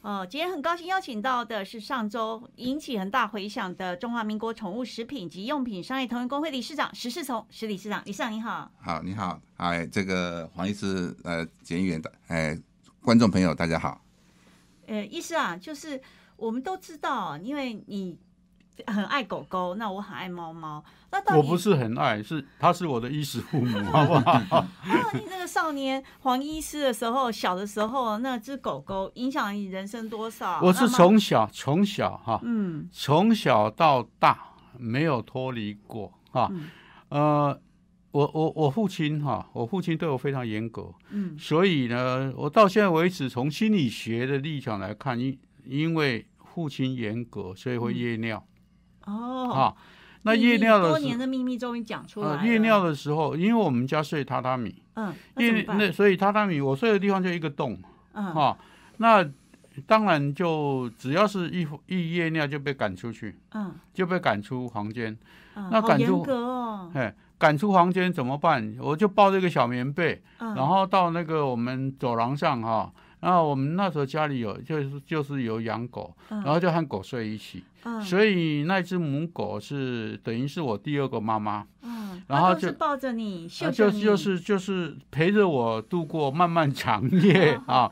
哦，今天很高兴邀请到的是上周引起很大回响的中华民国宠物食品及用品商业同仁工会理事长石世从石理事长，理事长你好。好，你好，哎，这个黄医师，呃，检议员的，哎，观众朋友大家好。呃，医师啊，就是我们都知道，因为你很爱狗狗，那我很爱猫猫。那我不是很爱，是他是我的衣食父母，好不好？啊，你那个少年黄医师的时候，小的时候那只狗狗影响你人生多少？我是从小从小哈，嗯从小到大没有脱离过哈。嗯呃，我我我父亲哈，我父亲对我非常严格，嗯所以呢，我到现在为止，从心理学的立场来看，因因为父亲严格，所以会夜尿哦，啊。那夜尿的多年的秘密终于讲出来了。呃，夜尿的时候，因为我们家睡榻榻米，嗯，那怎因为么办？那所以榻榻米我睡的地方就一个洞。嗯哈、那当然就只要是一一夜尿就被赶出去，嗯就被赶出房间。那赶出严格哦。哎，赶出房间怎么办？我就抱着一个小棉被，嗯，然后到那个我们走廊上哈。然后我们那时候家里有就是就是有养狗，嗯。然后就和狗睡一起，嗯。所以那只母狗是等于是我第二个妈妈，嗯，然后就是抱着你，啊秀你，就就是就是陪着我度过漫漫长 夜啊。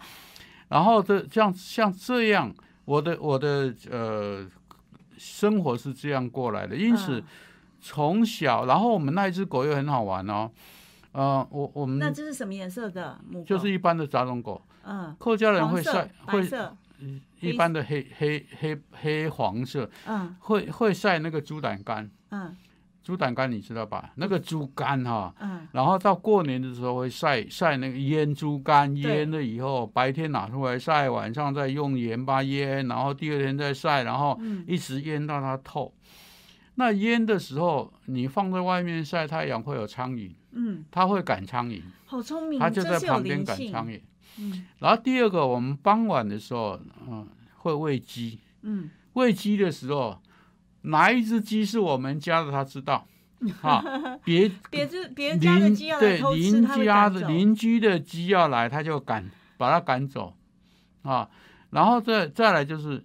然后这像像这样，我的我的呃生活是这样过来的，因此嗯。从小，然后我们那一只狗又很好玩哦，呃，我我们那这是什么颜色的母狗？就是一般的杂种狗，嗯，客家人会晒会，一般的黑黑黑黑黄色，嗯。会会晒那个猪胆干，嗯。猪胆干你知道吧？那个猪肝哈、嗯。然后到过年的时候会晒晒那个腌猪肝，腌了以后白天拿出来晒，晚上再用盐巴腌，然后第二天再晒，然后嗯。一直腌到它透。那腌的时候，你放在外面晒太阳会有苍蝇，嗯，它会赶苍蝇，好聪明，它就在旁边赶苍蝇。嗯然后第二个，我们傍晚的时候，嗯，会喂鸡。嗯喂鸡的时候，哪一只鸡是我们家的，他知道。啊，别 别只别人家的鸡要来对偷吃，邻家的邻居的鸡要来，他就赶把它赶走啊。然后再再来就是，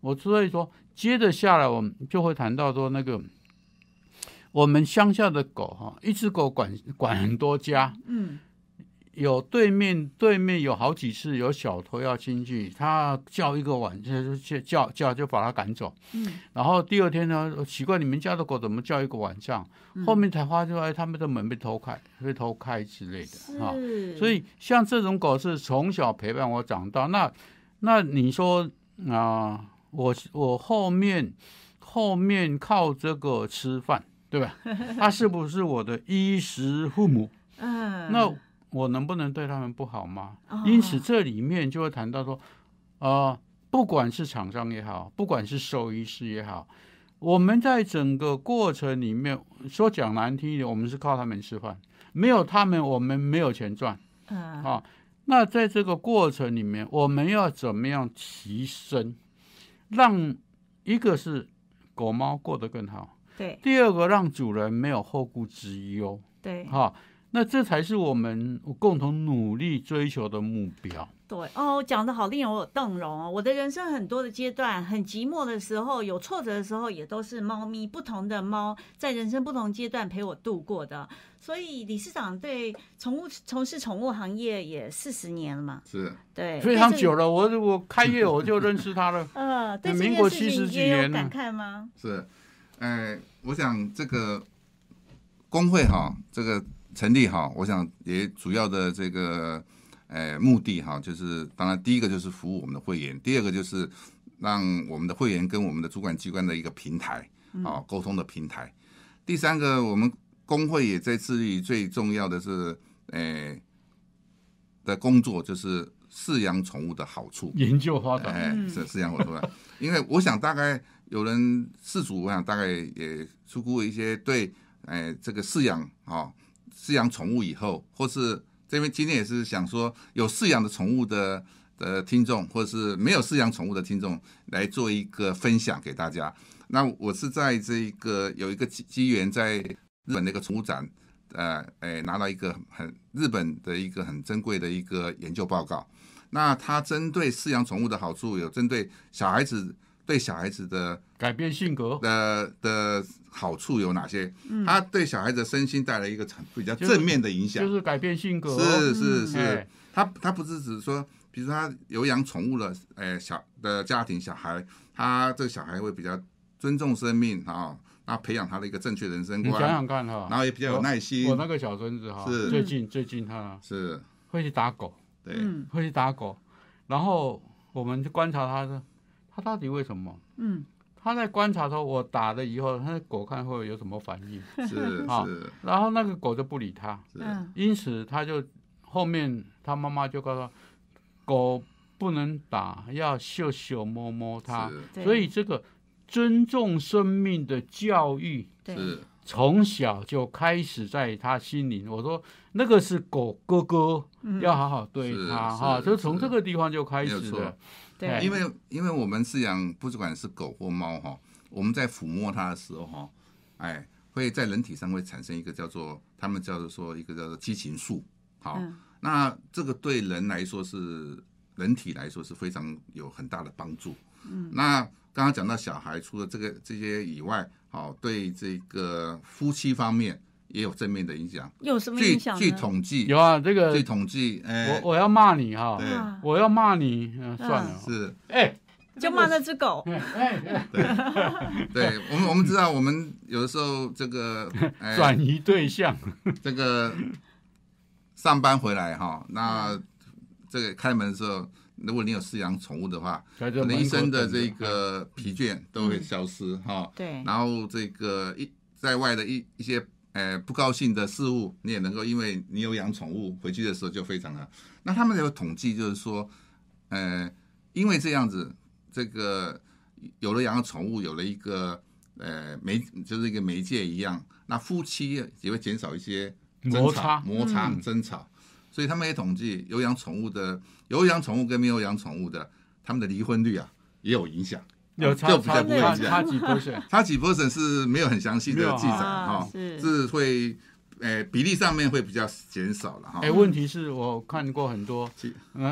我所以说接着下来，我们就会谈到说那个我们乡下的狗哈，一只狗管管很多家，嗯有对面对面有好几次有小偷要进去，他叫一个晚就就叫叫就把他赶走。嗯然后第二天呢，奇怪你们家的狗怎么叫一个晚上？嗯后面才发现哎，他们的门被偷开，被偷开之类的哈。是，所以像这种狗是从小陪伴我长大，那那你说啊、我我后面后面靠这个吃饭，对吧？它是不是我的衣食父母？嗯那我能不能对他们不好吗？哦因此这里面就会谈到说，呃，不管是厂商也好，不管是兽医师也好，我们在整个过程里面，说讲难听一点，我们是靠他们吃饭，没有他们，我们没有钱赚嗯啊。那在这个过程里面，我们要怎么样提升，让一个是狗猫过得更好，对第二个让主人没有后顾之忧。对哈，那这才是我们共同努力追求的目标。对哦，讲的好令我有动容哦。我的人生很多的阶段，很寂寞的时候，有挫折的时候，也都是猫咪不同的猫在人生不同阶段陪我度过的。所以理事长对宠物从事宠物行业也四十年了嘛，是，对，非常。久了，我我开业我就认识他了 呃，对民国件事情70几年了感慨吗？是，呃，我想这个工会哈，这个成立哈，我想也主要的这个呃目的哈，就是当然第一个就是服务我们的会员，第二个就是让我们的会员跟我们的主管机关的一个平台啊沟通的平台。第三个，我们工会也在致力于最重要的是，呃的工作就是饲养宠物的好处。研究发展。哎，嗯是是这样我说的，因为我想大概有人饲主，我想大概也出过一些对，哎，这个饲养啊、饲养宠物以后，或是这边今天也是想说，有饲养的宠物的的听众，或者是没有饲养宠物的听众，来做一个分享给大家。那我是在这个有一个机机缘，在日本的一个宠物展，呃，哎，拿到一个很日本的一个很珍贵的一个研究报告。那它针对饲养宠物的好处，有针对小孩子对小孩子的改变性格，的的好处有哪些？它对小孩子的身心带来一个很比较正面的影响。就是改变性格，是是是。哎，他他不是只是说，比如说他有养宠物了，哎，小的家庭小孩，他这个小孩会比较尊重生命啊，那培养他的一个正确人生观，你想想看哈，然后也比较有耐心。我，那个小孙子哈，是。最近最近他是。会去打狗，对，嗯。会去打狗，然后我们就观察他的，他到底为什么？嗯，他在观察说，我打了以后，他的狗看会有什么反应，是 好是。然后那个狗就不理他，是。嗯。因此他就后面他妈妈就告诉他，狗不能打，要秀秀摸摸它，所以这个尊重生命的教育。对。是从小就开始在他心里，我说那个是狗哥哥，嗯要好好对是他是哈，就从这个地方就开始了。对，哎因为因为我们饲养不管是狗或猫哈，我们在抚摸它的时候哈，哎，会在人体上会产生一个叫做他们叫做说一个叫做激情素，好，嗯。那这个对人来说是人体来说是非常有很大的帮助。嗯，那刚刚讲到小孩，除了这个这些以外，好，对这个夫妻方面也有正面的影响。有什么据据影响据？统计，有啊，这个据统计，哎，我我要骂你哈，我要骂你，嗯，算了，是。哎，就骂那只狗，哎对。我们我们知道，我们有的时候这个哎。转移对象，这个上班回来哈，那这个开门的时候，如果你有饲养宠物的话，可能一门口身的这个疲倦都会消失哈。对，然后这个一在外的一一些呃不高兴的事物，你也能够因为你有养宠物，回去的时候就非常好。那他们有统计就是说，呃，因为这样子，这个有了养宠物，有了一个呃媒就是一个媒介一样，那夫妻也会减少一些摩擦摩擦、嗯争吵。所以他们也统计，有养宠物的，有养宠物跟没有养宠物的，他们的离婚率啊也有影响。有差就比较不会这样。差 差几 percent，它几 percent 是没有很详细的记载啊哈，是。是会，呃，比例上面会比较减少了哈。哎，。问题是我看过很多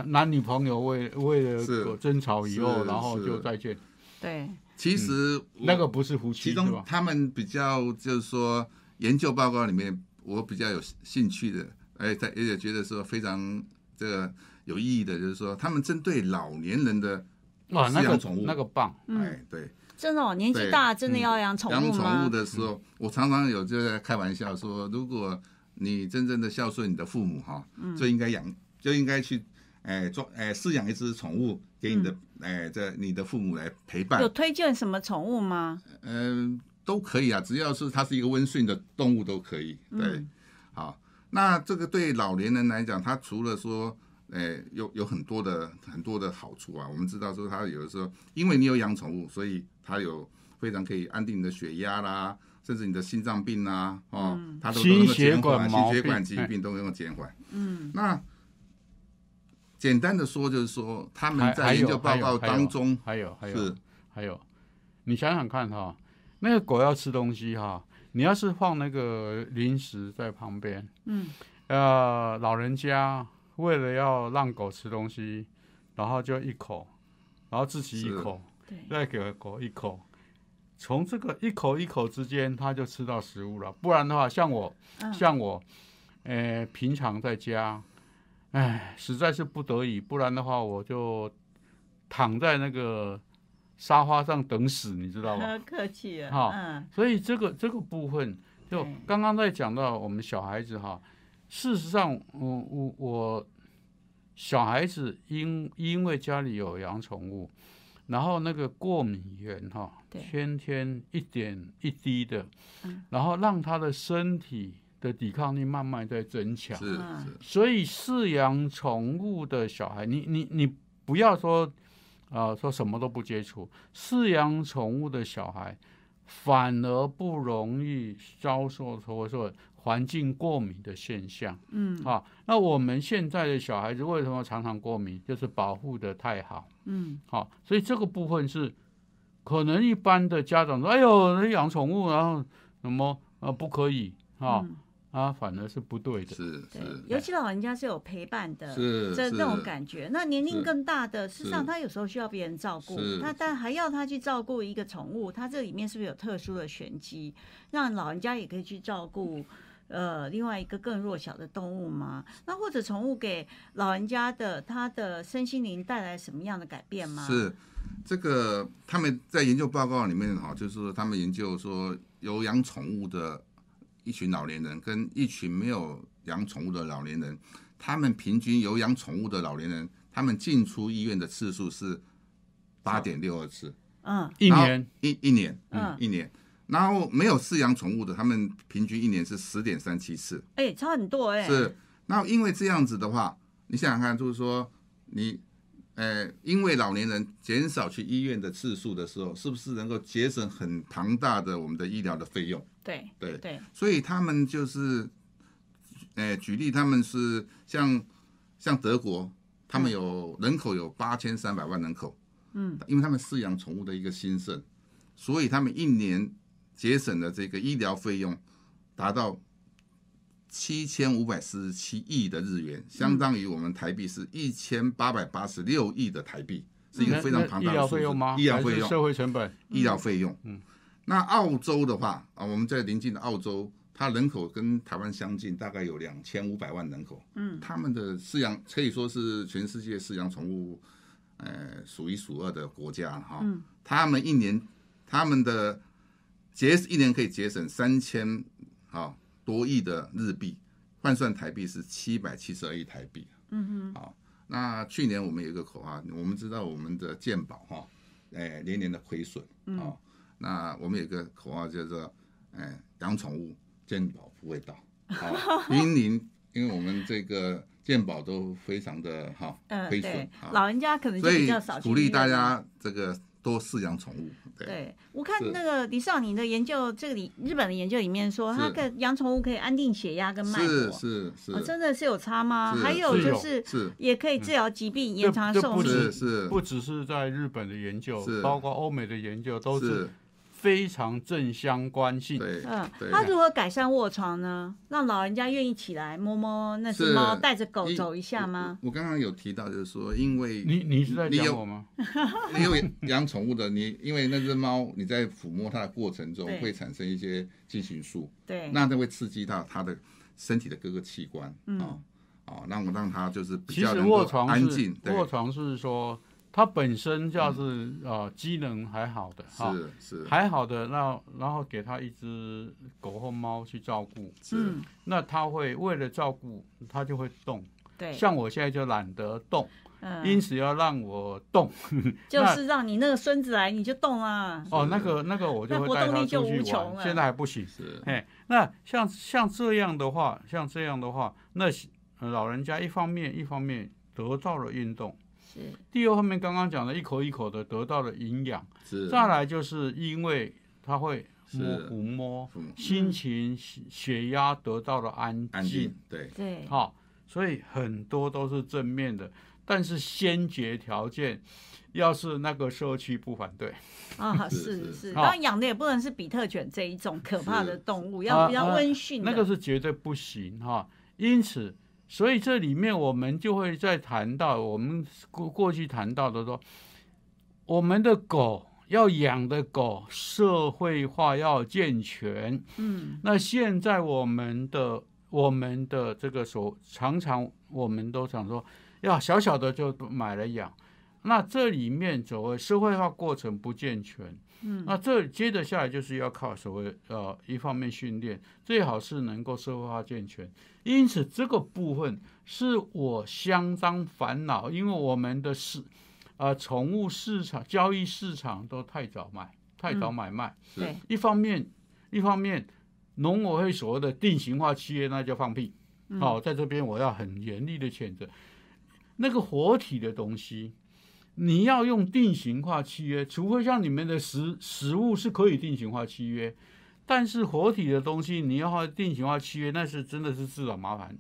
男女朋友为为了争吵以后，然后就再见，对，其实我那个不是夫妻其？中他们比较就是说研究报告里面，我比较有兴趣的，哎，在而且觉得说非常这个有意义的，就是说他们针对老年人的，哇，那个宠物。那个棒，嗯，哎，对，真的哦，年纪大真的嗯要养宠物养宠物？的时候，我常常有就在开玩笑说，如果你真正的孝顺你的父母哈，嗯。就应该养，就应该去，哎，做，哎，饲养一只宠物给你的，哎，这你的父母来陪伴。嗯有，推荐什么宠物吗？嗯，都可以啊，只要是它是一个温顺的动物都可以。对，嗯。好，那这个对老年人来讲，他除了说，诶、有有很多的很多的好处啊。我们知道说，它有的时候因为你有养宠物，所以它有非常可以安定你的血压啦，甚至你的心脏病啊，哦，它都都能够心血减缓，管心血管疾病都能够减缓。嗯，那简单的说，就是说他们在研究报告还有还有当中还有还有是还有，你想想看哈，那个狗要吃东西哈，你要是放那个零食在旁边，嗯，呃，老人家为了要让狗吃东西，然后就一口，然后自己一口，再给狗一口，从这个一口一口之间，它就吃到食物了。不然的话，像我，嗯。像我，呃，平常在家，哎，实在是不得已，不然的话，我就躺在那个沙发上等死，你知道吗？客气了，好嗯，所以这个这个部分，就对。刚刚在讲到我们小孩子哈，事实上，我我我小孩子因因为家里有养宠物，然后那个过敏源哈对，天天一点一滴的嗯，然后让他的身体的抵抗力慢慢在增强。是所以饲养宠物的小孩，你你你不要说，啊、说什么都不接触，饲养宠物的小孩反而不容易遭受或者说环境过敏的现象。嗯啊，那我们现在的小孩子为什么常常过敏？就是保护的太好。嗯好、所以这个部分是可能一般的家长说：“哎呦，那养宠物，然后什么啊不可以啊、嗯啊，反而是不对的。是对是，尤其老人家是有陪伴的，是是这那种感觉。那年龄更大的，事实上他有时候需要别人照顾，他但还要他去照顾一个宠物，他这里面是不是有特殊的玄机，让老人家也可以去照顾？呃，另外一个更弱小的动物吗？那或者宠物给老人家的他的身心灵带来什么样的改变吗？是这个他们在研究报告里面哈，就是说他们研究说有养宠物的一群老年人跟一群没有养宠物的老年人，他们平均有养宠物的老年人，他们进出医院的次数是八点六二次，嗯一年一一年，嗯一年。然后没有饲养宠物的，他们平均一年是十点三七次。哎、差很多哎、是，那因为这样子的话，你想想看，就是说你，呃，因为老年人减少去医院的次数的时候，是不是能够节省很庞大的我们的医疗的费用？对对，对，所以他们就是，呃，举例，他们是像像德国，他们有人口有八千三百万人口，嗯，因为他们饲养宠物的一个兴盛，所以他们一年节省的这个医疗费用达到七千五百四十七亿的日元，相当于我们台币是一千八百八十六亿的台币，是一个非常庞大的数字费用吗？医疗费用，还是社会成本？医疗费用。嗯，那澳洲的话啊，我们在邻近的澳洲，它人口跟台湾相近，大概有两千五百万人口。嗯，他们的饲养可以说是全世界饲养宠物，呃，数一数二的国家哈。嗯，他们一年他们的节一年可以节省三千啊多亿的日币，换算台币是七百七十二亿台币。嗯哼，好。那去年我们有一个口号，我们知道我们的健保哈，哎，年年的亏损，啊，那我们有一个口号叫做，哎，养宠物健保不会倒，好，因您，因为我们这个健保都非常的哈嗯、亏损，，啊，老人家可能就所以比较少鼓励大家这个多饲养宠物，对，对，我看那个李少宁的研究，这个里日本的研究里面说，是。它可养宠物可以安定血压跟脉是搏，是是哦，真的是有差吗？是。还有就是是。也可以治疗疾病、延长寿命。是是。不只是在日本的研究，包括欧美的研究，都是是，非常正相关性。对，嗯对，它如何改善卧床呢？让老人家愿意起来摸摸那只猫，带着狗走一下吗？我我刚刚有提到，就是说，因为你你是在你有讲我吗？你有养宠物的，你因为那只猫，你在抚摸它的过程中会产生一些进行素，对，那它会刺激到它的身体的各个器官，嗯哦哦，让我让它就是比较能够安静，对，卧床是说它本身就是呃机能还好的哈，是。是还好的，那然后给它一只狗或猫去照顾，是。嗯，那它会为了照顾它就会动，对，像我现在就懒得动，嗯。因此要让我动。就是让你那个孙子来你就动啊。哦，那个那个我就会带它活动力就出去玩，现在还不行。是。哎，那像像这样的话，像这样的话，那呃老人家一方面一方面得到了运动，是，第二方面刚刚讲的一口一口的得到了营养，是，再来就是因为他会摸是抚摸，嗯心情血血压得到了安安静，对，对，好，所以很多都是正面的，但是先决条件，要是那个社区不反对，啊，是是当然养的也不能是比特犬这一种可怕的动物，要比较啊温驯的。那个是绝对不行哈。因此，所以这里面我们就会再谈到我们过过去谈到的说，我们的狗要养的狗社会化要健全。嗯，那现在我们的我们的这个所常常我们都想说，要小小的就买了养，那这里面所谓社会化过程不健全，嗯，那这接着下来就是要靠所谓呃一方面训练，最好是能够社会化健全。因此这个部分是我相当烦恼，因为我们的市啊宠物市场交易市场都太早卖，太早买卖。对，一方面，一方面，农委会所谓的定型化企业那叫放屁。好、在这边我要很严厉的谴责，那个活体的东西，你要用定型化契约，除非像你们的食食物是可以定型化契约，但是活体的东西你要定型化契约，那是真的是自找麻烦。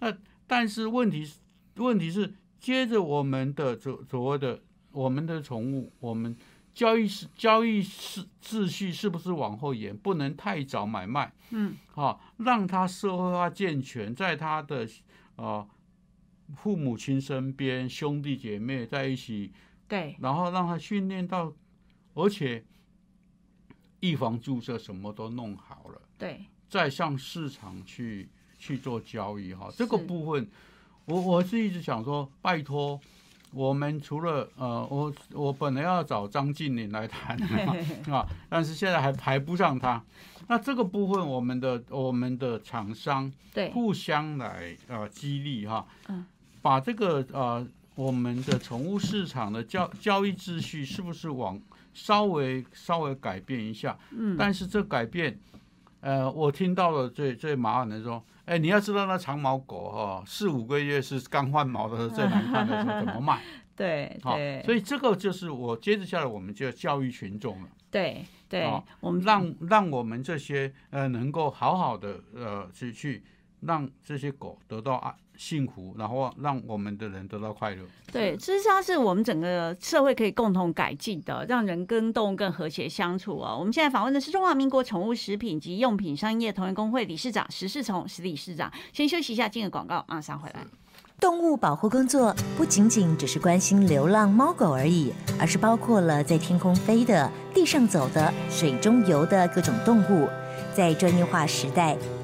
那但是问题是，问题是接着我们的所所谓的我们的宠物，我们交易是交易是秩序是不是往后延？不能太早买卖，嗯，好、让它社会化健全，在它的呃父母亲身边，兄弟姐妹在一起，对，然后让他训练到，而且预防注射什么都弄好了。对，再上市场去去做交易哈。这个部分，我我是一直想说，拜托，我们除了呃，我我本来要找张静玲来谈 啊，但是现在还排不上他。那这个部分，我们的我们的厂商对，互相来呃激励哈，嗯，把这个呃我们的宠物市场的交交易秩序是不是往稍微稍微改变一下？嗯，但是这改变，呃，我听到了最最麻烦的说，哎，你要知道那长毛狗哈、四五个月是刚换毛的时候最难看的时候怎么卖？对好、对，所以这个就是我接着下来我们就要教育群众了，对对好，我们让让我们这些呃能够好好的呃去去让这些狗得到爱幸福，然后让我们的人得到快乐。对，事实上是我们整个社会可以共同改进的，让人跟动物更和谐相处哦。我们现在访问的是中华民国宠物食品及用品商业同仁工会理事长石世从石理事长。先休息一下，进个广告，马上回来。动物保护工作不仅仅只是关心流浪猫狗而已，而是包括了在天空飞的、地上走的、水中游的各种动物。在专业化时代，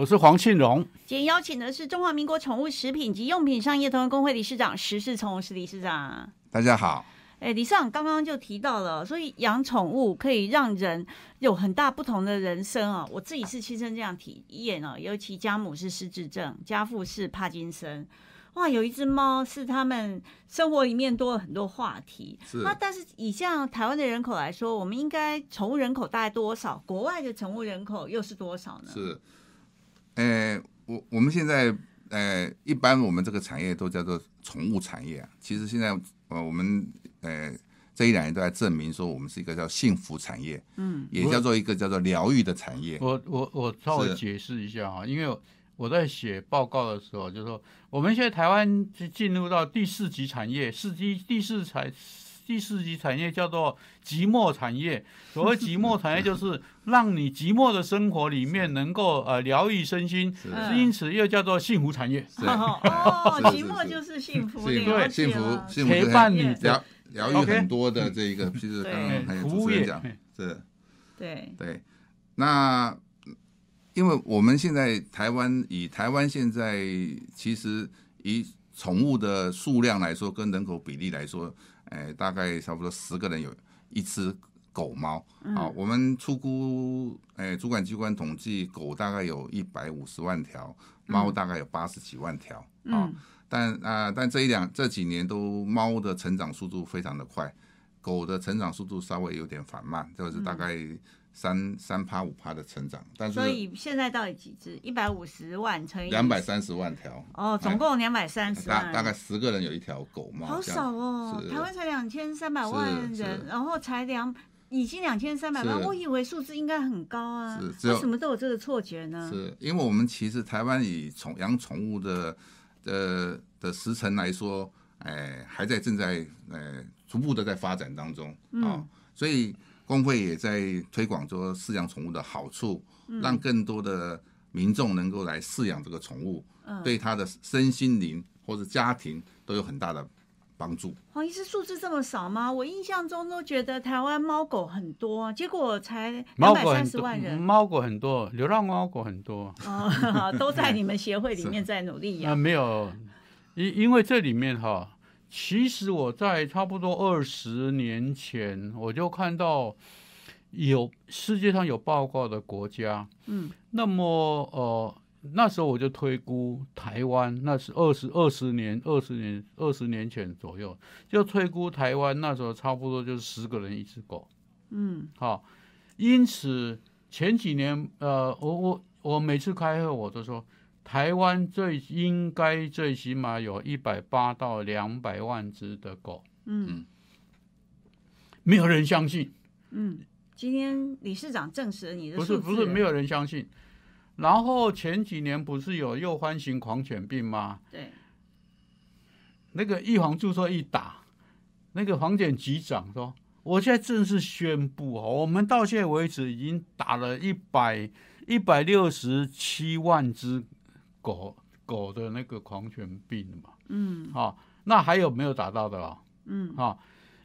我是黄庆荣，今天邀请的是中华民国宠物食品及用品商业同仁工会理事长石世从石理事长。大家好，哎，理事长刚刚就提到了，所以养宠物可以让人有很大不同的人生啊。我自己是亲身这样体验啊，尤其家母是失智症，家父是帕金森。哇，有一只猫是他们生活里面多了很多话题。是那但是以像台湾的人口来说，我们应该宠物人口大概多少？国外的宠物人口又是多少呢？是，呃，我我们现在呃，一般我们这个产业都叫做宠物产业啊。其实现在呃，我们呃这一两年都在证明说，我们是一个叫幸福产业，嗯，也叫做一个叫做疗愈的产业。我我我稍微解释一下哈，因为我在写报告的时候就说，我们现在台湾是进入到第四级产业，四级第四产第四级产业叫做寂寞产业。所谓寂寞产业，就是让你寂寞的生活里面能够呃疗愈身心，因此又叫做幸福产业，是。哦，寂寞就是幸福，幸了解福幸福幸福陪伴你疗疗愈很多的这一个，其实刚刚还有服务业主持人讲，是。对，对，那因为我们现在台湾以台湾现在其实以宠物的数量来说，跟人口比例来说，哎，大概差不多十个人有一只狗猫。啊、我们出估，哎，主管机关统计，狗大概有一百五十万条，猫大概有八十几万条。啊、嗯但啊、但这一两这几年都猫的成长速度非常的快，狗的成长速度稍微有点缓慢，就是大概三三趴五趴的成长，但是所以现在到底几只？一百五十万乘以两百三十万条，哦，总共两百三十万，大大概十个人有一条狗猫，好少哦。台湾才两千三百万人，然后才两已经两千三百万，我以为数字应该很高啊，为什么都有这个错觉呢？是因为我们其实台湾以宠养宠物的的的时程来说，哎，还在正在呃逐步的在发展当中啊、嗯所以工会也在推广说饲养宠物的好处，嗯让更多的民众能够来饲养这个宠物，嗯对他的身心灵或者家庭都有很大的帮助。黄医师数字这么少吗？我印象中都觉得台湾猫狗很多，结果才两百三十万人猫狗很多，流浪猫狗很多。哦，都在你们协会里面 在努力啊，呀。没有，因因为这里面哈，其实我在差不多二十年前，我就看到有世界上有报告的国家，嗯，那么呃那时候我就推估台湾，那是二十二十年、二十年、二十年前左右，就推估台湾那时候差不多就是十个人一只狗，嗯。好，因此前几年呃，我我我每次开会我都说。台湾最应该最起码有一百八到两百万只的狗，嗯。没有人相信，嗯，今天理事长证实了你的不，是不是没有人相信。然后前几年不是有又欢型狂犬病吗？对，那个预防注射一打，那个防检局长说：“我现在正式宣布哦，我们到现在为止已经打了一百一百六十七万只狗狗的那个狂犬病嘛。”嗯好、那还有没有打到的啊？嗯啊，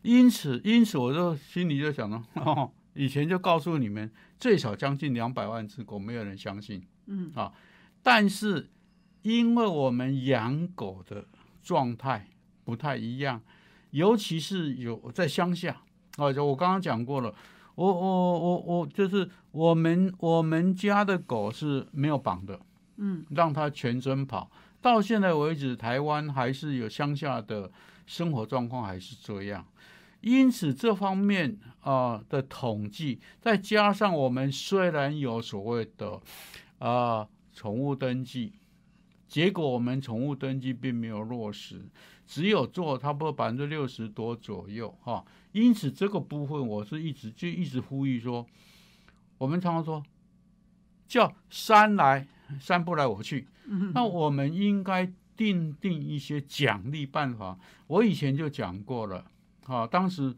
因此，因此我就心里就想了，哦，以前就告诉你们，最少将近两百万只狗，没有人相信嗯啊。但是，因为我们养狗的状态不太一样，尤其是有在乡下啊，就我刚刚讲过了，我我我我就是我们我们家的狗是没有绑的，嗯让他全身跑。到现在为止，台湾还是有乡下的生活状况还是这样，因此这方面啊、的统计，再加上我们虽然有所谓的啊宠物登记，结果我们宠物登记并没有落实，只有做差不多百分之六十多左右哈、因此这个部分我是一直就一直呼吁说，我们常常说叫山来山不来我去，那我们应该定定一些奖励办法。我以前就讲过了，啊，当时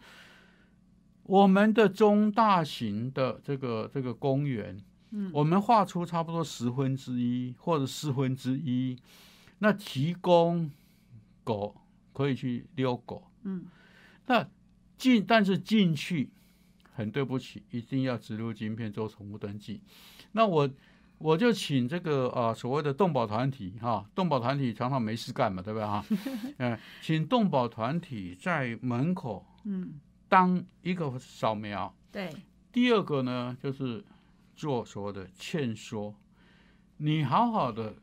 我们的中大型的这个这个公园，嗯我们划出差不多十分之一或者四分之一，那提供狗可以去遛狗，嗯那进但是进去很对不起，一定要植入晶片做宠物登记。那我我就请这个呃所谓的动保团体哈，动保团体常常没事干嘛，对不对哈？嗯，请动保团体在门口嗯，当一个扫描。对，第二个呢，就是做所谓的劝说，你好好的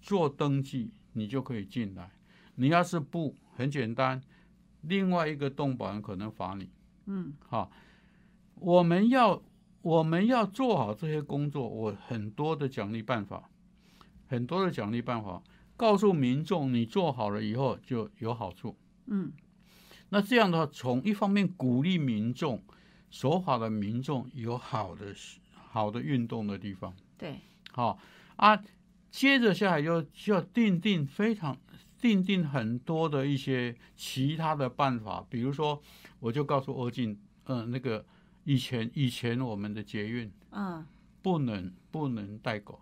做登记，你就可以进来。你要是不，很简单，另外一个动保人可能罚你。嗯好，我们要我们要做好这些工作，我很多的奖励办法，很多的奖励办法，告诉民众你做好了以后就有好处。嗯那这样的话，从一方面鼓励民众，守法的民众有好的好的运动的地方，对，好啊。接着下来就就要定定非常定定很多的一些其他的办法，比如说，我就告诉欧进，嗯、那个以前以前我们的捷运嗯。不能不能带狗，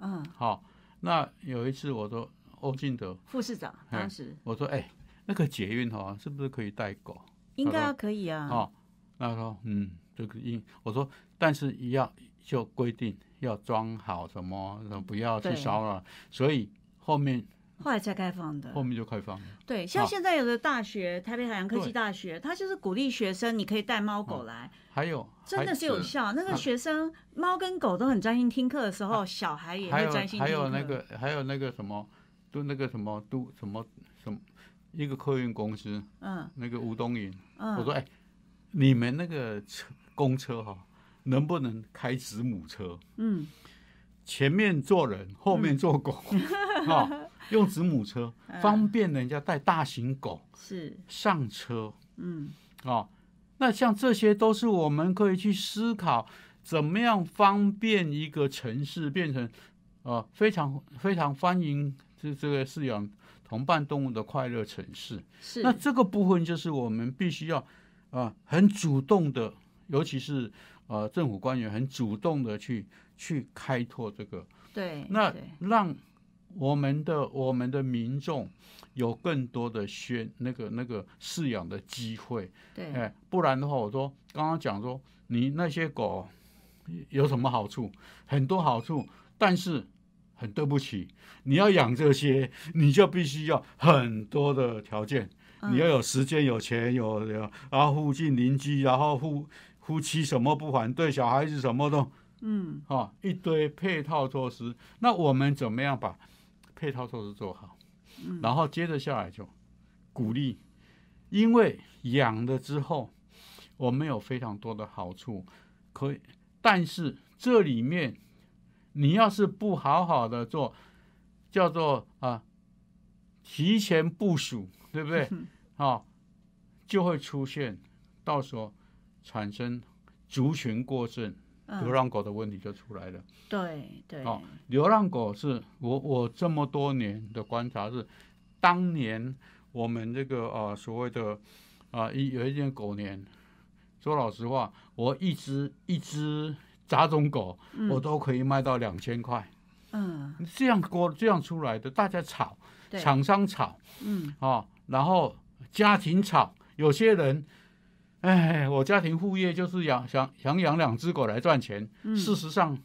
嗯，好，那有一次我说欧进德，副市长哎当时。我说哎，那个捷运哈、是不是可以带狗？应该要可以啊，哦，那他说嗯，这个应我说，但是要就规定要装好什么，不要去对。烧了，所以后面后来才开放的后。面就开放了。对，像好现在有的大学，台北海洋科技大学，它就是鼓励学生，你可以带猫狗来，还有真的是有效。那个啊学生猫跟狗都很专心听课的时候，小孩也会还专心听课。还有那个还有那个什么，都那个什么都什么什么一个客运公司，嗯那个吴东营，嗯，我说哎，你们那个车公车哈、能不能开子母车？嗯前面坐人，后面坐狗，啊、用子母车嗯。方便人家带大型狗是。上车。嗯。啊、那像这些都是我们可以去思考，怎么样方便一个城市变成呃非常非常欢迎这这个饲养同伴动物的快乐城市。是。那这个部分就是我们必须要啊、很主动的，尤其是呃政府官员很主动的去去开拓这个。对那对。让我们的我们的民众有更多的宣那个那个饲养的机会，对，哎，不然的话，我说刚刚讲说你那些狗有什么好处？很多好处，但是很对不起，你要养这些，你就必须要很多的条件，嗯。你要有时间、有钱、有有，然后附近邻居，然后夫夫妻什么不反对，小孩子什么都嗯。啊，一堆配套措施。那我们怎么样把配套措施做好？嗯然后接着下来就鼓励，因为养了之后，我们有非常多的好处，可以，但是这里面你要是不好好的做，叫做啊提前部署，对不对？啊，就会出现到时候产生族群过剩、流嗯，浪狗的问题就出来了。对对，哦流浪狗是我我这么多年的观察是，当年我们这个呃所谓的啊一有一件狗年，说老实话，我一只一只杂种狗，我都可以卖到两千块，嗯。这样过这样出来的，大家吵，厂商吵嗯。啊、然后家庭吵，有些人。哎，我家庭副业就是养想想养两只狗来赚钱。嗯事实上，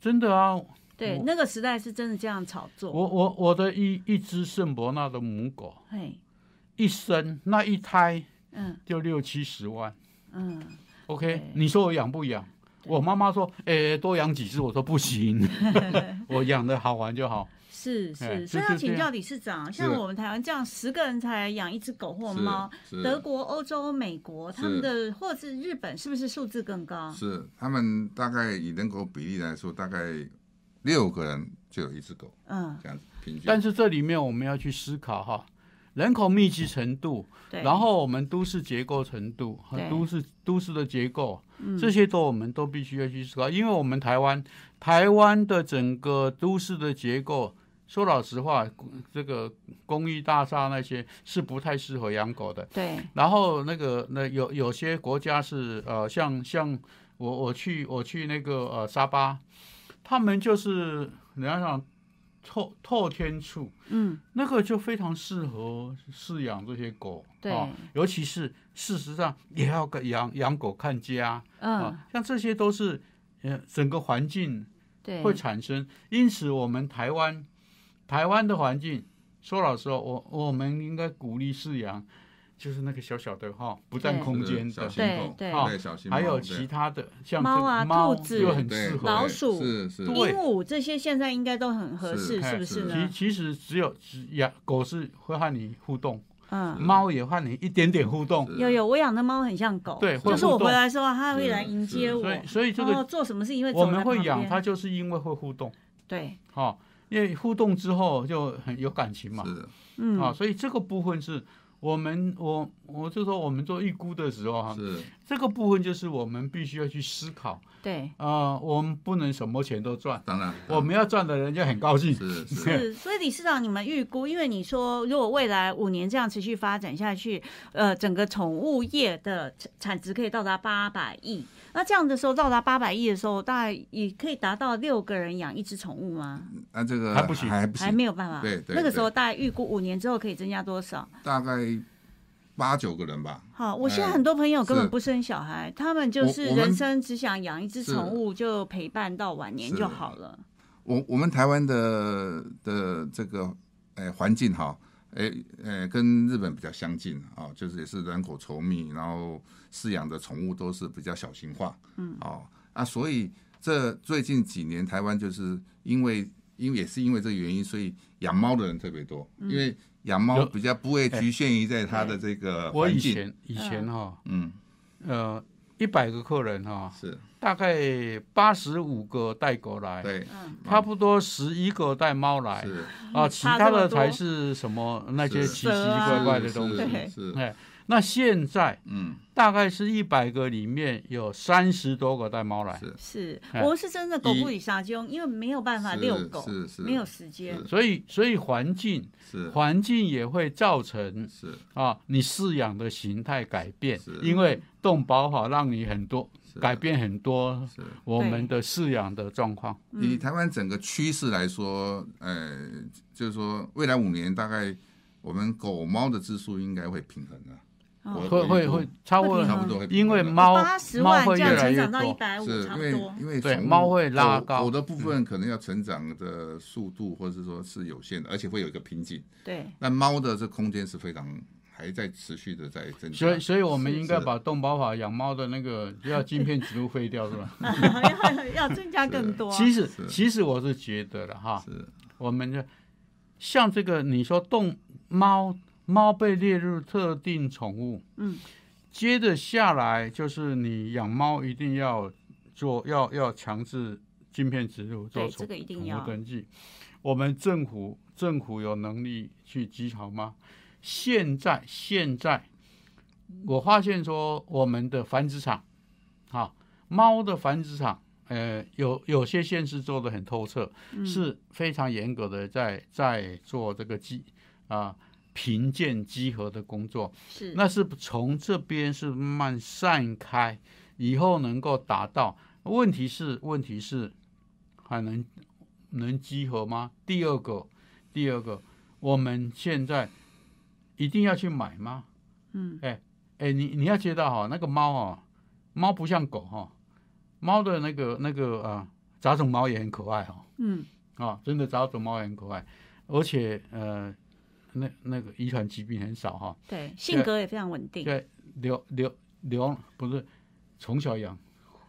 真的啊，对，那个时代是真的这样炒作，我我我的一一只圣伯纳的母狗，嘿，一生那一胎嗯就六七十万。嗯，OK，你说我养不养？我妈妈说，哎、多养几只，我说不行，我养的好玩就好。是哎是，所以要请教理事长，像我们台湾这样十个人才养一只狗或是猫，德国、欧洲、美国他们的或者是日本，是不是数字更高？是他们大概以人口比例来说，大概六个人就有一只狗，嗯，这样子平均。但是这里面我们要去思考哈，人口密集程度，对，然后我们都市结构程度和都市都市的结构，嗯这些都我们都必须要去思考，因为我们台湾台湾的整个都市的结构，说老实话，这个公寓大厦那些是不太适合养狗的。对，然后那个那有有些国家是呃，像像我我去我去那个呃沙巴，他们就是你要想透透天处，嗯，那个就非常适合饲养这些狗，对哦尤其是事实上也要跟养养狗看家嗯啊，，像这些都是呃整个环境对，会产生，因此我们台湾台湾的环境，说老实话，我我们应该鼓励饲养，就是那个小小的哈，不占空间的，小狗，对对。还有其他的像猫啊兔子就很适合老鼠是是。鹦鹉这些现在应该都很合适，是。是不是是。呢？其其实只有只养狗是会和你互动，嗯，猫也和你一点点互动，有有，我养的猫很像狗，对就是我回来的时候，它会来迎接我，所以所以这个做什么事因为我们会养它，就是因为会互动，对，哈，因为互动之后就很有感情嘛，是。嗯，啊，所以这个部分是我们我我就说我们做预估的时候哈，是这个部分就是我们必须要去思考对，啊、我们不能什么钱都赚，当然我们要赚的人就很高兴。是是是，所以理事长，你们预估，因为你说如果未来五年这样持续发展下去，呃，整个宠物业的产产值可以到达八百亿，那这样的时候到达八百亿的时候，大概也可以达到六个人养一只宠物吗？那这个还不行还还不行，没有办法。对对那个时候大概预估五年之后可以增加多少？大概八九个人吧。好，我现在哎很多朋友根本不生小孩，他们就是人生只想养一只是宠物，就陪伴到晚年就好了。我我们台湾的的这个诶环境哈，诶诶跟日本比较相近啊，就是也是人口稠密，然后饲养的宠物都是比较小型化，嗯，哦啊，所以这最近几年台湾就是因为因为也是因为这个原因，所以养猫的人特别多，因为养猫比较不会局限于在它的这个我以环境，前以前哈、嗯，呃，一百个客人哈、是。大概八十五个带狗来，对，嗯，差不多十一个带猫来，是。啊，其他的才是什么那些奇奇怪怪的东是西。是，哎，那现在嗯，大概是一百个里面有三十多个带猫来，是。是哎。我们是真的狗不理沙丘，因为没有办法遛狗，是是没有时间。所以所以环境是。环境也会造成是。啊你饲养的形态改变是，因为动保法让你很多改变很多是。我们的饲养的状况。以台湾整个趋势来说，呃，就是说未来五年大概我们狗猫的支数应该会平衡的。会会会超过会差不多会因为猫猫万会越来越多，是因为差不多。因为对猫会拉高狗的部分可能要成长的速度或者是说是有限的，而且会有一个瓶颈。对，那猫的这空间是非常还在持续的在增加。所以所以我们应该把动保法养猫的那个要晶片植入废掉，是吧？要要增加更多。其实其实我是觉得了哈，是我们的像这个你说动猫猫被列入特定宠物，嗯，接着下来就是你养猫一定要做要要强制晶片植入做宠物登记。我们政府政府有能力去稽查吗？现在现在我发现说我们的繁殖场，哈，猫的繁殖场，呃，有有些县市做的很透彻，嗯是非常严格的在在做这个稽啊评鉴稽核的工作。是那是从这边是慢慢散开，以后能够达到。问题是，问题是还能能集合吗？第二个，第二个，我们现在一定要去买吗？嗯，哎哎，你你要知道哈，那个猫哦，猫不像狗哈，猫的那个那个啊杂种猫也很可爱哦。嗯啊，真的杂种猫也很可爱，而且呃，那那个遗传疾病很少哈。对，性格也非常稳定。对，流流流不是从小养，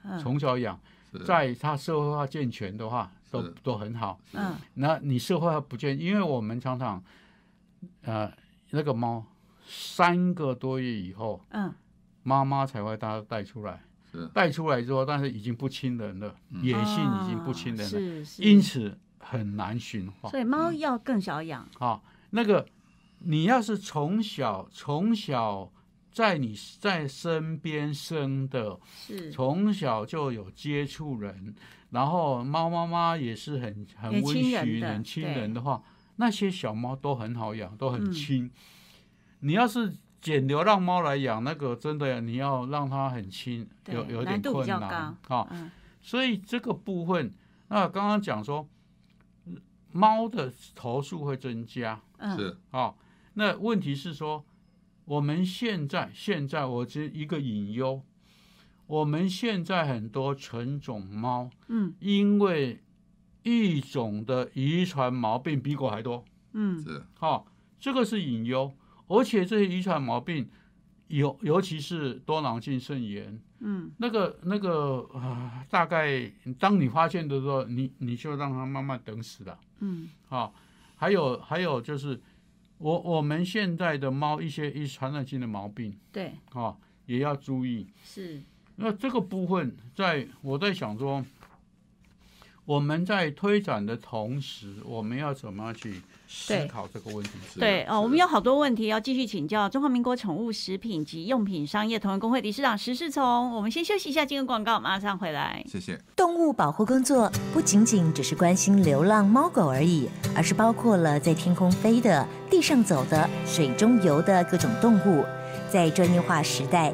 嗯从小养，在他社会化健全的话，都都很好。嗯那你社会化不健，因为我们常常，呃，那个猫三个多月以后，嗯妈妈才会把它带出来是，带出来之后，但是已经不亲人了，野性已经不亲啊人了，是是，因此很难驯化。所以猫要更小养。啊，那个你要是从小从小在你在身边生的，是。从小就有接触人，然后猫妈妈也是很很很温驯、很亲人的话，那些小猫都很好养，都很嗯。亲。你要是捡流浪猫来养，那个真的你要让它很亲，有有点困难啊。嗯。所以这个部分，那刚刚讲说，猫的投诉会增加，嗯。是。好、那问题是说，我们现在现在我只一个隐忧，我们现在很多纯种猫，嗯。因为一种的遗传毛病比狗还多，嗯。是。好、这个是隐忧，而且这些遗传毛病尤，尤其是多囊性肾炎，嗯。那个那个啊、大概当你发现的时候，你你就让它慢慢等死了。嗯。哦，还有还有就是，我我们现在的猫一些一传染性的毛病对啊，也要注意。是那这个部分，在我在想说，我们在推展的同时，我们要怎么样去思考这个问题？是对哦，我们有好多问题要继续请教中华民国宠物食品及用品商业同仁工会理事长石世聪。我们先休息一下，进入广告，马上回来。谢谢。动物保护工作不仅仅只是关心流浪猫狗而已，而是包括了在天空飞的、地上走的、水中游的各种动物。在专业化时代，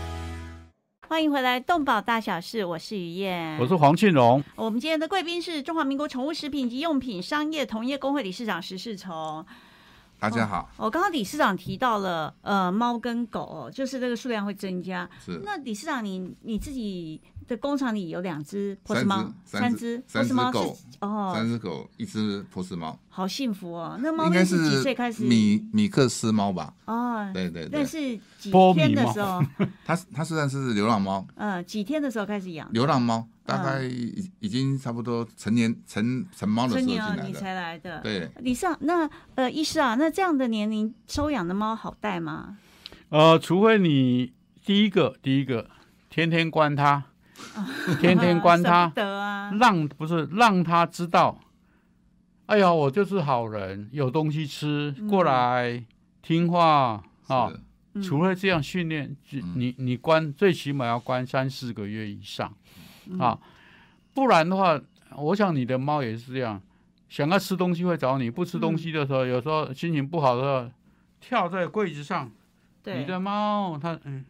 欢迎回来，动保大小事，我是于燕，我是黄庆荣，我们今天的贵宾是中华民国宠物食品及用品商业同业工会理事长石世聪。大家好，我、刚刚理事长提到了，呃，猫跟狗哦，就是这个数量会增加。是那理事长你，你自己的，工厂里有两只波斯猫，三只波斯猫三只狗是哦，三只狗，一只波斯猫，好幸福哦。那猫应该咪是几岁开始？米米克斯猫吧？哦，对对对那，是几天的时候？它它虽然是流浪猫，嗯，几天的时候开始养？流浪猫大概已已经差不多成年成成猫的时候你。才来的。对，李尚，那呃，医师啊，那这样的年龄收养的猫好带吗？呃，除非你第一个第一个天天关它，天天关舍它，得啊。让不是让它知道，哎呀，我就是好人，有东西吃，过来听话啊。除了这样训练，你你关最起码要关三四个月以上嗯啊，不然的话，我想你的猫也是这样，想要吃东西会找你，不吃东西的时候，有时候心情不好的时候，跳在柜子上，对你的猫它嗯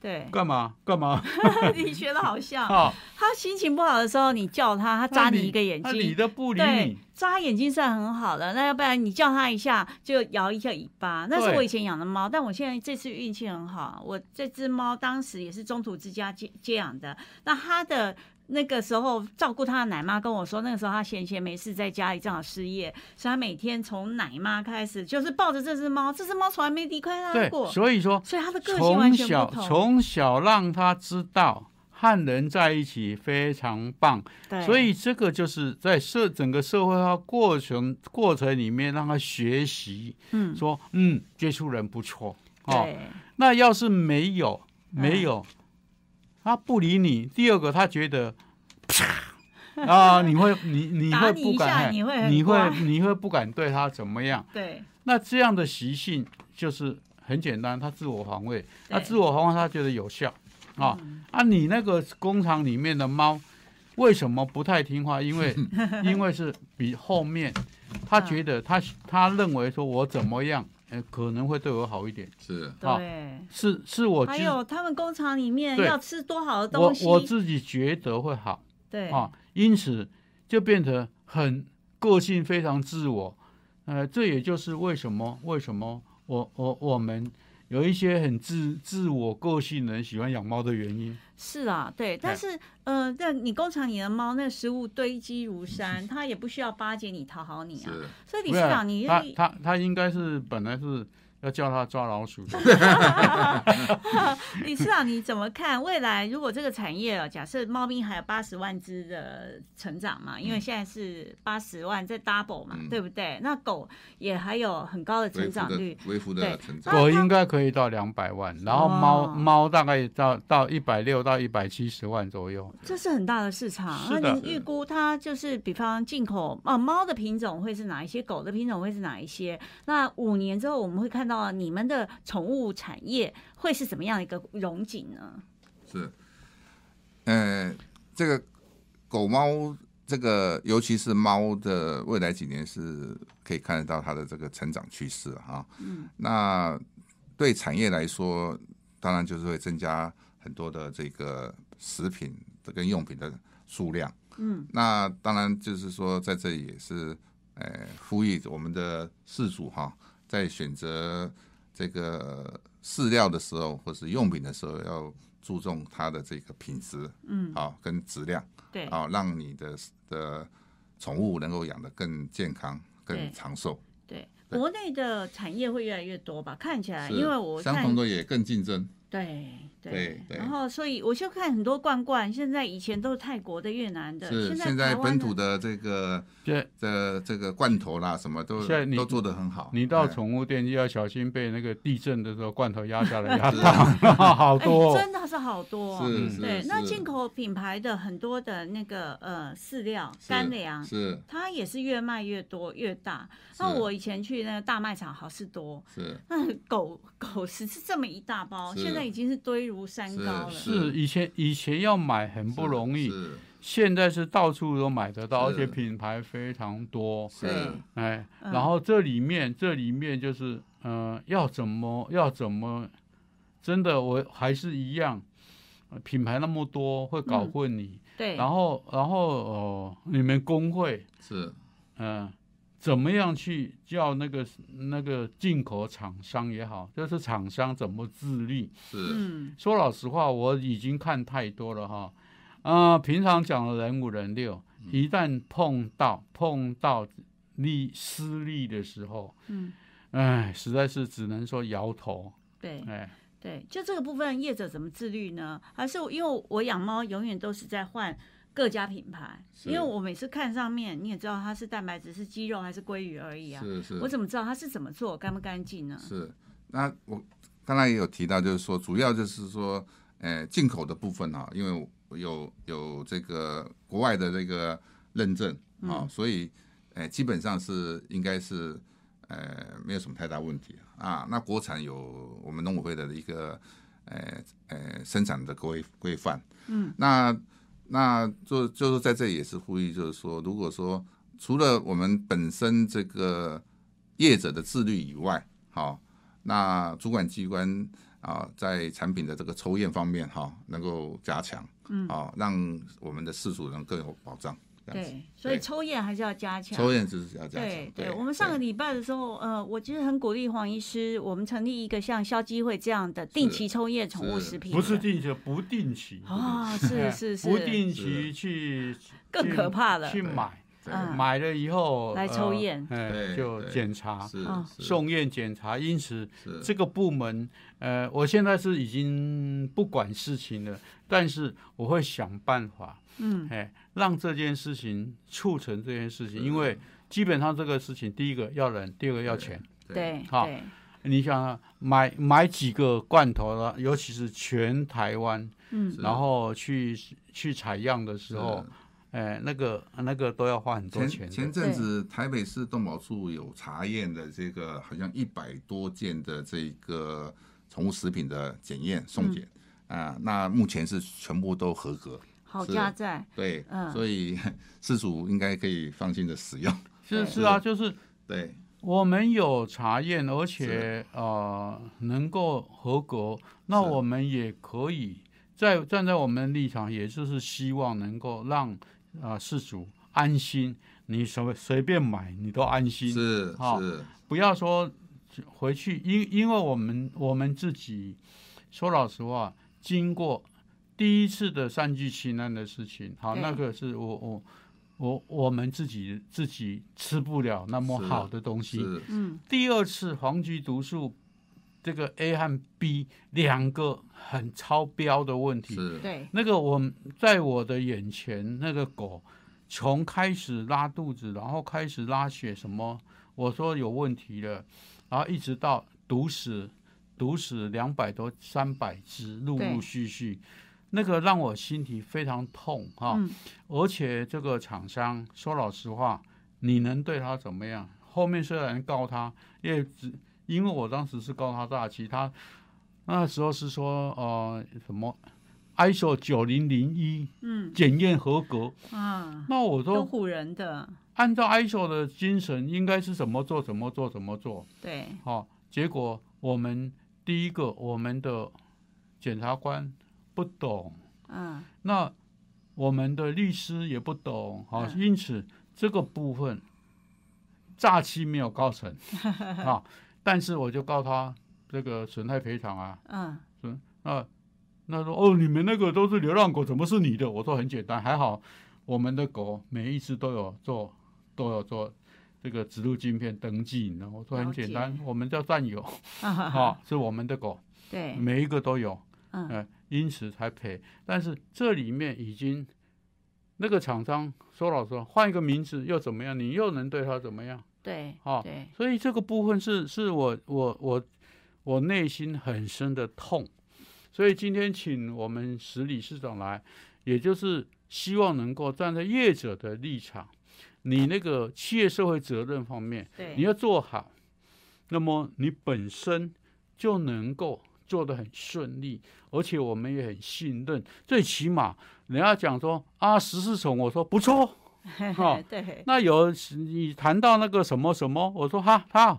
对，干嘛干嘛 你学的好像。啊？他心情不好的时候，你叫他，他眨你一个眼睛它理睛。都不理你，，眨眼睛算很好的。那要不然你叫它一下，就摇一下尾巴。那是我以前养的猫，但我现在这次运气很好，我这只猫当时也是中途之家接接养的。那它的那个时候照顾它的奶妈跟我说，那个时候他闲闲没事，在家里正好失业，所以他每天从奶妈开始，就是抱着这只猫，这只猫从来没离开它对过，，所以说所以它的个性完全不同。从小让他知道和人在一起非常棒，对，所以这个就是在社整个社会化过程过程里面让他学习，嗯，说嗯接触人不错哦。那要是没有嗯没有，他不理你，第二个他觉得。啪 啊！你会，你你会不敢，你会你会，你会不敢对他怎么样？对，那这样的习性就是很简单，他自我防卫，那自我防卫他觉得有效啊、嗯啊！你那个工厂里面的猫为什么不太听话？因为 因为是比后面，他觉得他他认为说我怎么样，呃，可能会对我好一点，是啊对。是是我还有他们工厂里面要吃多好的东西，我自己觉得会好对啊，因此就变得很个性非常自我，呃，这也就是为什么为什么我我我们有一些很自自我个性的人喜欢养猫的原因。是啊，对，但是呃，那你工厂里的猫那食物堆积如山，它也不需要巴结你、讨好你啊。所以理不是事长，你他他他应该是本来是要叫他抓老鼠的，理事长你怎么看未来？如果这个产业啊，假设猫咪还有八十万只的成长嘛，因为现在是八十万在 double 嘛，嗯对不对？那狗也还有很高的成长率，微幅对的成长。狗应该可以到两百万，然后猫猫大概到到一百六到一百七十万左右。这是很大的市场。那您预估它就是，比方进口啊，猫的品种会是哪一些？狗的品种会是哪一些？那五年之后，我们会看到你们的宠物产业会是怎么样一个荣景呢？是，呃，这个狗猫，这个尤其是猫的未来几年是可以看得到它的这个成长趋势哈。嗯，那对产业来说，当然就是会增加很多的这个食品跟用品的数量。嗯，那当然就是说，在这里也是，呃，呼吁我们的饲主哈，在选择这个饲料的时候，或是用品的时候，要注重它的这个品质，嗯，好跟质量，对，好让你的的宠物能够养得更健康、更长寿。对，国内的产业会越来越多吧？看起来，因为我看相同的也更竞争，对对对然后所以我就看很多罐罐，现在以前都是泰国的、越南的，是现现在本土的这个这的这个罐头啦，什么都现在你都做得很好。你到哎宠物店就要小心被那个地震的时候罐头压下来 压到，好哎多、哦。真的是好多、哦。是嗯对，那进口品牌的很多的那个呃饲料、干粮，是它也是越卖越多越大。那我以前去那个大卖场好事多，是那狗狗食是这么一大包，现在已经是堆如山高了。是。是以前以前要买很不容易，现在是到处都买得到，而且品牌非常多。是。对。哎，嗯。然后这里面这里面就是，呃，要怎么要怎么，真的我还是一样，呃品牌那么多会搞嗯。混你。对，然后然后哦、你们工会，是。嗯、怎么样去叫那个那个进口厂商也好，就是厂商怎么自律？是嗯，说老实话，我已经看太多了哈。啊、平常讲的人五人六，一旦碰到碰到利失利的时候，嗯，哎，实在是只能说摇头，对哎，对，就这个部分，业者怎么自律呢？还是因为我养猫永远都是在换各家品牌，因为我每次看上面，你也知道它是蛋白质是鸡肉还是鲑鱼而已啊，是是，我怎么知道它是怎么做干不干净呢？是，那我刚才也有提到，就是说，主要就是说，呃，进口的部分哈、因为我有有这个国外的这个认证啊、所以，呃，基本上是应该是呃没有什么太大问题啊。那国产有我们农委会的一个呃呃生产的规规范，嗯，那那就就是在这里也是呼吁，就是说，如果说除了我们本身这个业者的自律以外，好、那主管机关啊，在产品的这个抽验方面哈、能够加强，嗯，啊，让我们的事主能更有保障。这样子。对，所以抽验还是要加强。抽验就是要加强。对对，我们上个礼拜的时候，呃，我其实很鼓励黄医师，我们成立一个像消基会这样的定期抽验宠物食品，不是定期，不定期，啊，是哎是是，不定期去更可怕了。去买，嗯。买了以后来抽验呃哎，就检查送验检查，因此这个部门，呃，我现在是已经不管事情了，但是我会想办法，嗯，哎，让这件事情促成这件事情，因为基本上这个事情，第一个要人，第二个要钱。对。好对，你想啊，买买几个罐头了，尤其是全台湾，嗯然后去去采样的时候，哎，那个那个都要花很多钱前前。阵子台北市动保处有查验的这个好像一百多件的这个宠物食品的检验送检嗯啊，那目前是全部都合格。好是加在，对，嗯所以 事主应该可以放心的使用。是是啊，就是对，我们有查验，而且呃能够合格，那我们也可以在站在我们的立场，也就是希望能够让啊、呃事主安心，你随随便买你都安心，是好是不要说回去，因因为我们我们自己说老实话，经过第一次的三聚氰胺的事情，好，那个是我我我我们自己自己吃不了那么好的东西。嗯。第二次黄菊毒素这个 A 和 B 两个很超标的问题，对，那个我在我的眼前，那个狗从开始拉肚子，然后开始拉血，什么我说有问题了，然后一直到毒死，毒死两百多、三百只，陆对。陆续续，那个让我心里非常痛哈、嗯。而且这个厂商说老实话，你能对他怎么样？后面虽然告他，也只因为我当时是告他诈欺，他那时候是说呃什么 ISO 九零零一嗯。检验合格，啊，那我说都唬人的，按照 ISO 的精神，应该是怎么做怎么做怎么做，对，好、结果我们第一个我们的检察官不懂。嗯那我们的律师也不懂，好、嗯因此这个部分诈欺没有告成啊，但是我就告他这个损害赔偿啊，嗯那那说哦，你们那个都是流浪狗，怎么是你的？我说很简单，还好我们的狗每一只都有做都有做这个植入晶片登记，然后我说很简单，我们叫战友 啊是我们的狗，对，每一个都有。嗯呃，因此才赔。但是这里面已经那个厂商说老实话，换一个名字又怎么样？你又能对他怎么样？对哦对，所以这个部分是是我我我我内心很深的痛。所以今天请我们石理事长来，也就是希望能够站在业者的立场，你那个企业社会责任方面，对，你要做好，那么你本身就能够做得很顺利，而且我们也很信任。最起码人家讲说啊，十四宠，我说不错。哦对，那有你谈到那个什么什么，我说哈他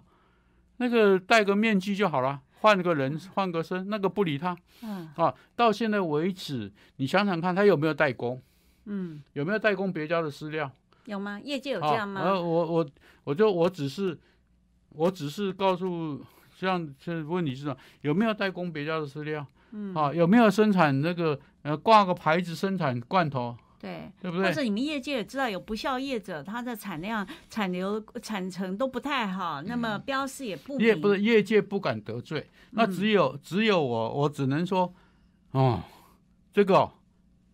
那个戴个面具就好了，换个人换个身，那个不理他嗯啊。到现在为止，你想想看，他有没有代工？嗯，有没有代工别家的饲料？有吗？业界有这样呃，吗？我我我就我只是我只是告诉像这问题是什么有没有代工别家的饲料？嗯，啊，有没有生产那个呃挂个牌子生产罐头，对。对不对？或者你们业界也知道有不孝业者，他的产量、产流、产程都不太好，那么标示也不明。业不是业界不敢得罪，那嗯。只有只有我，我只能说，哦，这个哦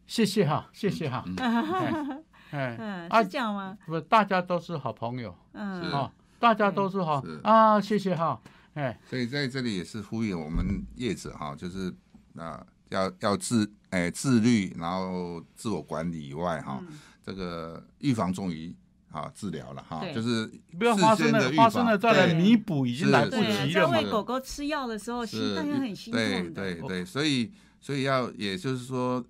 谢谢哈，谢谢哈，哎哎，嗯，啊是这样吗？不，大家都是好朋友。嗯。是。啊，大家都是好。是。啊，谢谢哈，哎，所以在这里也是呼吁我们业者哈，就是啊、要要自哎自律，然后自我管理以外哈，嗯这个预防重于啊治疗了哈，就是不要发生了事先的预防发生了再来对弥补，已经来不，及了嘛在喂。狗狗吃药的时候，心是大家很心痛对的。对对，所以所以要也就是说，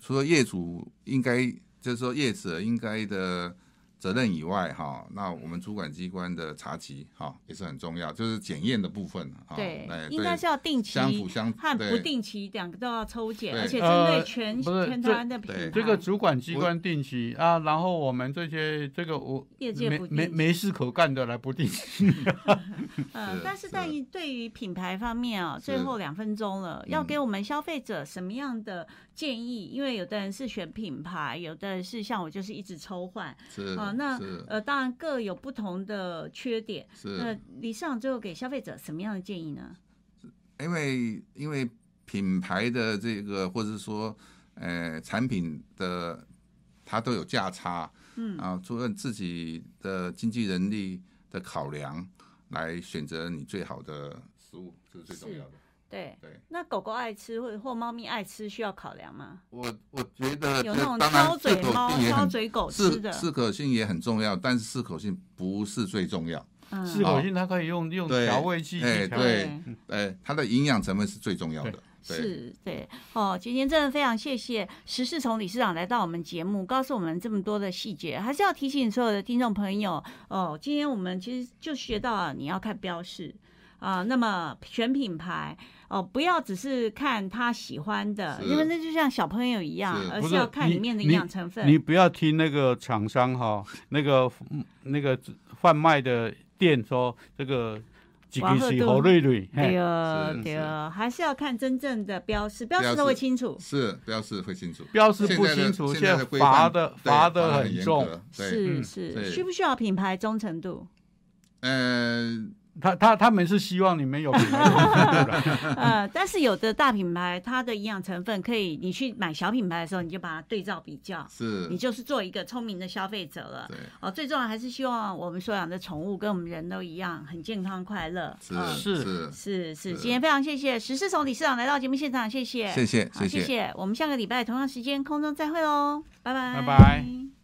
除了业主应该就是说业者应该的责任以外哈，那我们主管机关的查缉哈也是很重要，就是检验的部分哈，对哎，应该是要定期相辅相和不定期两个都要抽检，而且针对呃全全这台湾的品牌对。这个主管机关定期啊，然后我们这些这个我业界没没没事可干的来不定期，嗯，但是是在于对于品牌方面啊，最是后两分钟了，要嗯给我们消费者什么样的建议？因为有的人是选品牌，有的人是像我就是一直抽换是啊。那呃，当然各有不同的缺点。那是，李市长最后给消费者什么样的建议呢？因为因为品牌的这个或者是说呃产品的它都有价差，嗯啊，除了自己的经济能力的考量来选择你最好的食物，这是最重要的。对。对那狗狗爱吃或者或猫咪爱吃，需要考量吗？我我觉得有那种挑嘴猫、挑嘴狗吃的，适口性也很重要，但是适口性不是最重要。嗯适口性它可以用用对调味剂去调哎对味。呃，它的营养成分是最重要的。对，是对哦，今天真的非常谢谢石世从理事长来到我们节目，告诉我们这么多的细节。还是要提醒所有的听众朋友哦，今天我们其实就学到了你要看标示啊、那么选品牌哦，不要只是看他喜欢的，因为那就像小朋友一样，是而是要看里面的营你养成分。你不要听那个厂商哈，那个嗯那个贩卖的店说这个几个是好瑞瑞，对对哦，还是要看真正的标示，标示标都会清楚。是标示会清楚。标示不清楚，现在罚范的对罚的很很重。是是，需不需要品牌忠诚度？呃，他他他们是希望你们有品牌 但是有的大品牌，它的营养成分可以，你去买小品牌的时候，你就把它对照比较，是。你，就是做一个聪明的消费者了。对，哦，最重要还是希望我们所养的宠物跟我们人都一样，很健康快乐。是嗯是。是，是是，今天非常谢谢石世从理事长来到节目现场，谢谢，谢谢谢。谢谢。谢，我们下个礼拜同样时间空中再会喽，拜拜，拜拜。